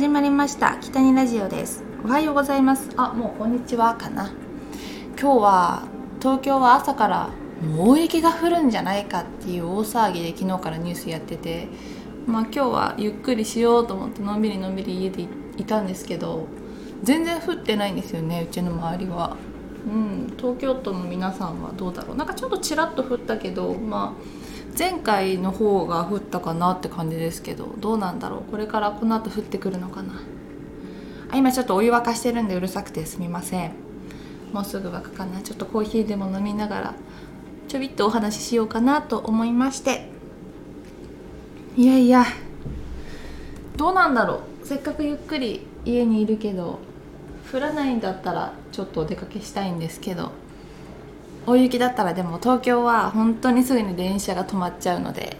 始まりました。北にラジオです。おはようございます。あもうこんにちはかな。今日は東京は朝から大雪が降るんじゃないかっていう大騒ぎで昨日からニュースやってて。まあ今日はゆっくりしようと思ってのんびりのんびり家でいたんですけど全然降ってないんですよねうちの周りは。うん東京都の皆さんはどうだろう。なんかちょっとちらっと降ったけどまあ前回の方が降ったかなって感じですけどどうなんだろう？これからこの後降ってくるのかな？あ今ちょっとお湯沸かしてるんでうるさくてすみません。もうすぐ沸くかな。ちょっとコーヒーでも飲みながらちょびっとお話ししようかなと思いまして。いやいやどうなんだろう？せっかくゆっくり家にいるけど降らないんだったらちょっとお出かけしたいんですけど。大雪だったらでも東京は本当にすぐに電車が止まっちゃうので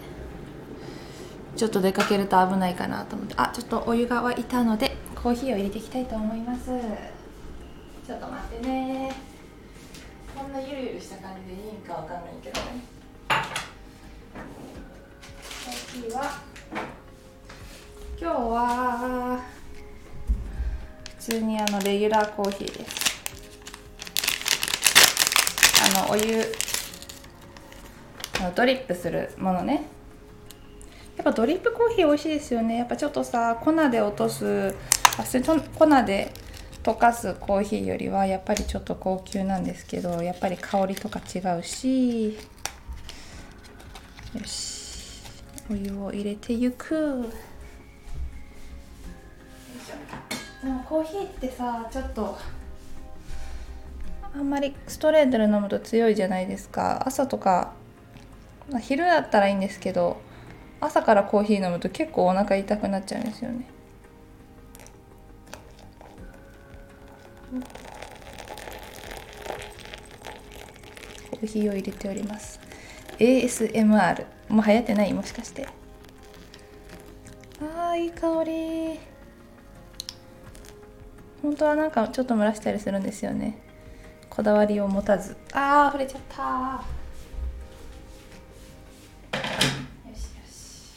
ちょっと出かけると危ないかなと思って。あちょっとお湯が沸いたのでコーヒーを入れていきたいと思います。ちょっと待ってね。こんなゆるゆるした感じでいいんかわかんないけどね。コーヒーは。今日は普通にあのレギュラーコーヒーです。のお湯ドリップするものね。やっぱドリップコーヒー美味しいですよね。やっぱちょっとさ粉で落とすあそれと粉で溶かすコーヒーよりはやっぱりちょっと高級なんですけどやっぱり香りとか違うしよしお湯を入れていく。でもコーヒーってさちょっとあんまりストレートで飲むと強いじゃないですか。朝とか、まあ、昼だったらいいんですけど朝からコーヒー飲むと結構お腹痛くなっちゃうんですよね。コーヒーを入れております。ASMR もう流行ってない？もしかして。あーいい香り。本当はなんかちょっと蒸らしたりするんですよね。こだわりを持たず。あー触れちゃった。よしよし。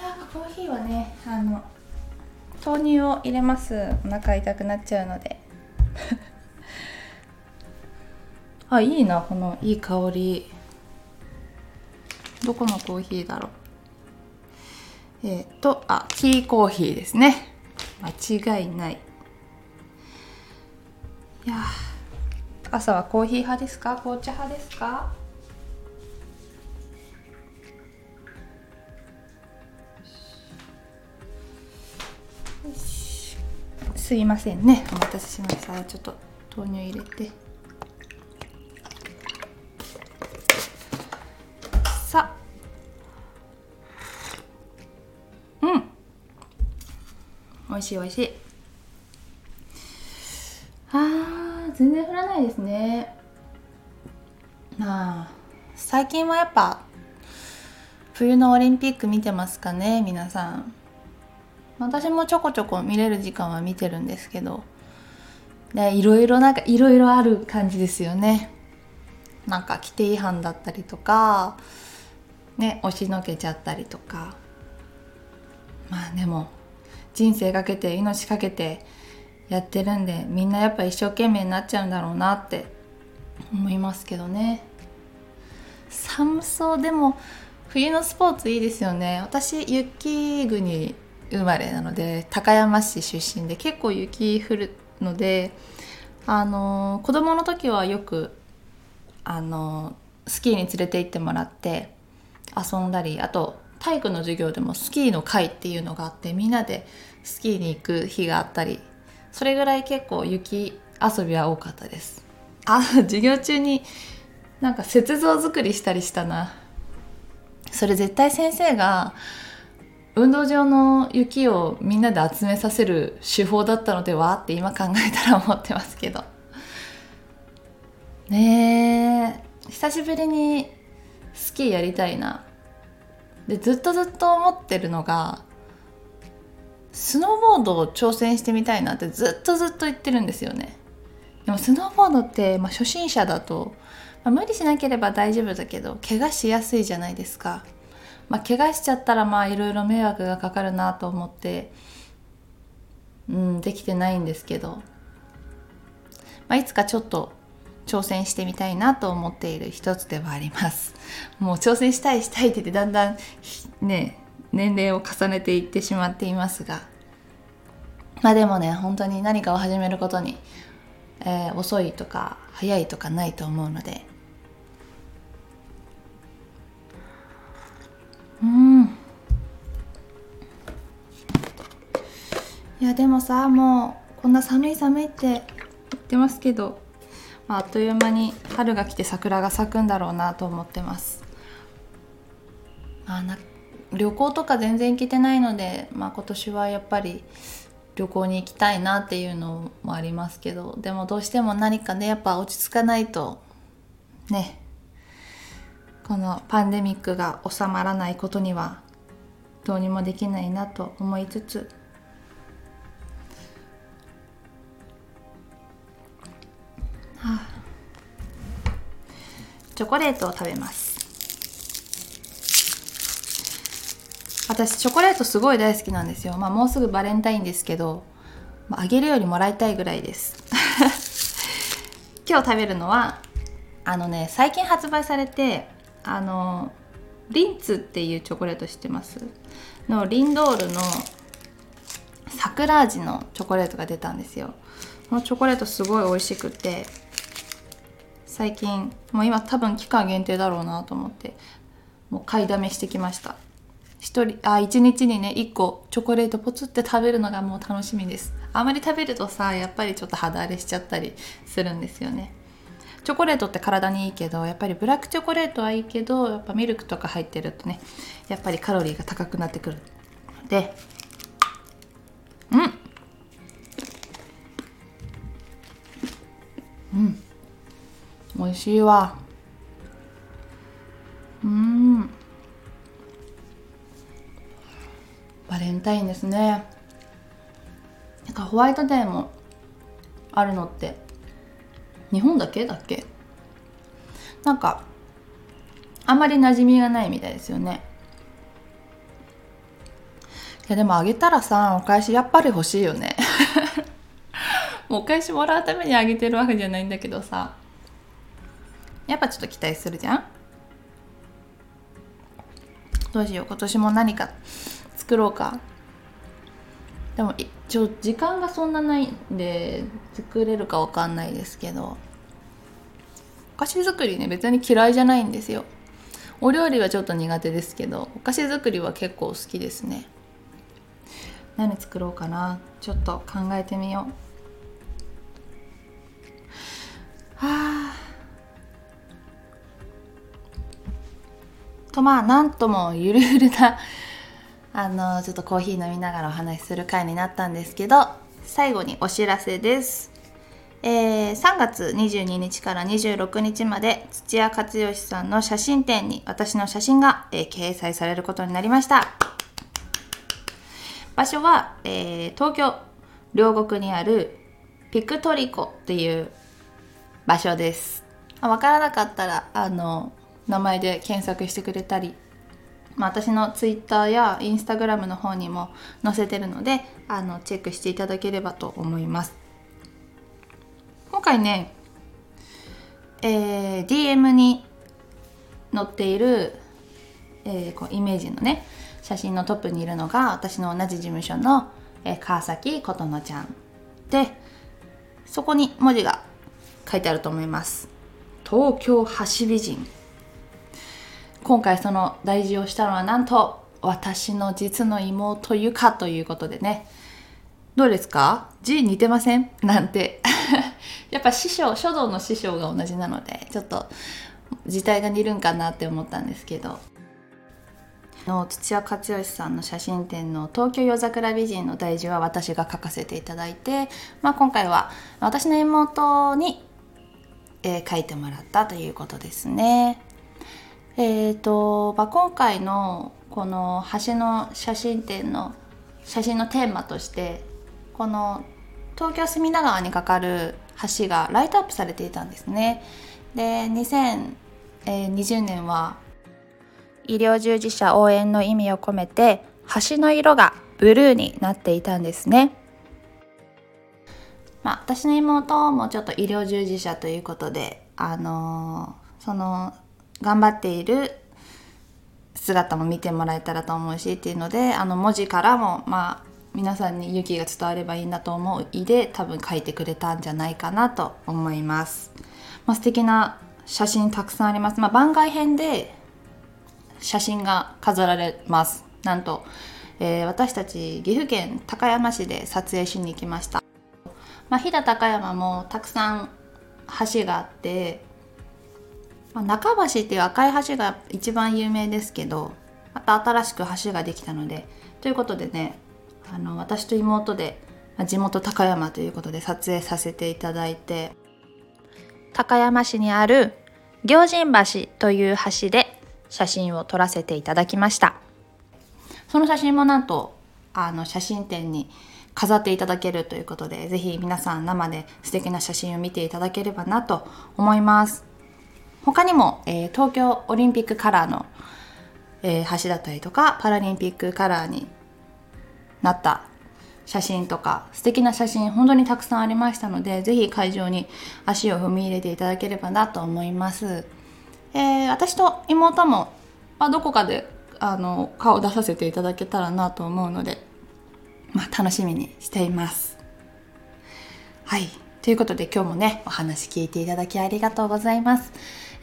やっぱコーヒーはねあの豆乳を入れます。お腹痛くなっちゃうので。あいいなこのいい香り。どこのコーヒーだろう。えっ、ー、とあキーコーヒーですね。間違いないいや朝はコーヒー派ですか？紅茶派ですか？すいませんね。お待たせしました。ちょっと豆乳入れて。さ。うん。美味しい美味しい。あー全然降らないですね。なあ最近はやっぱ冬のオリンピック見てますかね皆さん。私もちょこちょこ見れる時間は見てるんですけど。ねいろいろなんかいろいろある感じですよね。なんか規定違反だったりとかね押しのけちゃったりとか。まあでも人生かけて命かけてやってるんでみんなやっぱ一生懸命になっちゃうんだろうなって思いますけどね。寒そう。でも冬のスポーツいいですよね。私雪国生まれなので高山市出身で結構雪降るのであの子供の時はよくあのスキーに連れて行ってもらって遊んだりあと体育の授業でもスキーの会っていうのがあってみんなでスキーに行く日があったりそれぐらい結構雪遊びは多かったです。あ授業中になんか雪像作りしたりしたな。それ絶対先生が運動場の雪をみんなで集めさせる手法だったのではって今考えたら思ってますけど。ねえ。久しぶりにスキーやりたいな。でずっとずっと思ってるのがスノーボードを挑戦してみたいなってずっとずっと言ってるんですよね。でもスノーボードって、まあ、初心者だと、まあ、無理しなければ大丈夫だけど怪我しやすいじゃないですか。まあ、怪我しちゃったらまあいろいろ迷惑がかかるなと思って、うん、できてないんですけど、まあ、いつかちょっと挑戦してみたいなと思っている一つではあります。もう挑戦したいしたいって言ってだんだんね年齢を重ねていってしまっていますがまあでもね本当に何かを始めることに、えー、遅いとか早いとかないと思うのでうんいやでもさもうこんな寒い寒いって言ってますけどまあ、あっという間に春が来て桜が咲くんだろうなと思ってます。まあ、な旅行とか全然行けてないので、まあ、今年はやっぱり旅行に行きたいなっていうのもありますけどでもどうしても何かねやっぱ落ち着かないとねこのパンデミックが収まらないことにはどうにもできないなと思いつつ。チョコレートを食べます。私チョコレートすごい大好きなんですよ。まあもうすぐバレンタインですけど、まあ、あげるよりもらいたいぐらいです。今日食べるのはあのね最近発売されてあのリンツっていうチョコレート知ってます？のリンドールの桜味のチョコレートが出たんですよ。このチョコレートすごい美味しくて最近もう今多分期間限定だろうなと思ってもう買いだめしてきました。一人あ1日にね1個チョコレートポツって食べるのがもう楽しみです。あまり食べるとさやっぱりちょっと肌荒れしちゃったりするんですよね。チョコレートって体にいいけどやっぱりブラックチョコレートはいいけどやっぱミルクとか入ってるとねやっぱりカロリーが高くなってくる。でうん。うん。美味しいわ。うん。バレンタインですね。なんかホワイトデーもあるのって日本だけだっけ？なんかあまり馴染みがないみたいですよね。いやでもあげたらさお返しやっぱり欲しいよね。もうお返しもらうためにあげてるわけじゃないんだけどさ。やっぱちょっと期待するじゃん？どうしよう？今年も何か作ろうか。でも一応時間がそんなないんで作れるかわかんないですけど。お菓子作りね別に嫌いじゃないんですよ。お料理はちょっと苦手ですけどお菓子作りは結構好きですね。何作ろうかな。ちょっと考えてみよう。はあとまあなんともゆるゆるなあのちょっとコーヒー飲みながらお話しする回になったんですけど最後にお知らせです、えー、3月22日から26日まで土屋勝義さんの写真展に私の写真が、えー、掲載されることになりました。場所は、えー、東京両国にあるピクトリコっていう場所です。わからなかったらあの名前で検索してくれたり、まあ、私の Twitter や Instagram の方にも載せてるのであのチェックしていただければと思います。今回ね、えー、DM に載っている、えー、こうイメージのね写真のトップにいるのが私の同じ事務所の、えー、川崎琴乃ちゃんでそこに文字が書いてあると思います。東京橋美人。今回その大事をしたのはなんと私の実の妹ゆかということでね。どうですか？字似てません？なんて。やっぱ師匠書道の師匠が同じなのでちょっと字体が似るんかなって思ったんですけど。の土屋勝義さんの写真展の東京夜桜美人の大事は私が書かせていただいて、まあ、今回は私の妹に、えー、書いてもらったということですね。えーとまあ、今回のこの橋の写真展の写真のテーマとしてこの東京隅田川に架かる橋がライトアップされていたんですね。で2020年は医療従事者応援の意味を込めて橋の色がブルーになっていたんですね。まあ、私の妹もちょっと医療従事者ということで、あのー、その頑張っている姿も見てもらえたらと思うしっていうのであの文字からもまあ皆さんに勇気が伝わればいいなと思ういで多分書いてくれたんじゃないかなと思います。まあ、素敵な写真たくさんあります。まあ、番外編で写真が飾られます。なんと、えー、私たち岐阜県高山市で撮影しに行きました。まあ、飛騨高山もたくさん橋があって、まあ、中橋っていう赤い橋が一番有名ですけどまた新しく橋ができたのでということでねあの私と妹で地元高山ということで撮影させていただいて高山市にある行神橋という橋で写真を撮らせていただきました。その写真もなんとあの写真展に飾っていただけるということでぜひ皆さん生で素敵な写真を見ていただければなと思います他にも、えー、東京オリンピックカラーの、えー、橋だったりとかパラリンピックカラーになった写真とか素敵な写真本当にたくさんありましたのでぜひ会場に足を踏み入れていただければなと思います、えー、私と妹も、まあ、どこかであの顔を出させていただけたらなと思うので、まあ、楽しみにしています。はい。ということで今日もねお話聞いていただきありがとうございます、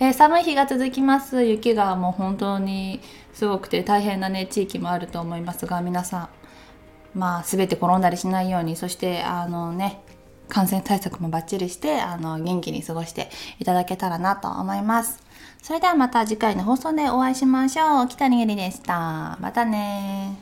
えー、寒い日が続きます雪がもう本当にすごくて大変なね地域もあると思いますが皆さんまあ、全て転んだりしないようにそしてあのね感染対策もバッチリしてあの元気に過ごしていただけたらなと思います。それではまた次回の放送でお会いしましょう。北にげりでした。またね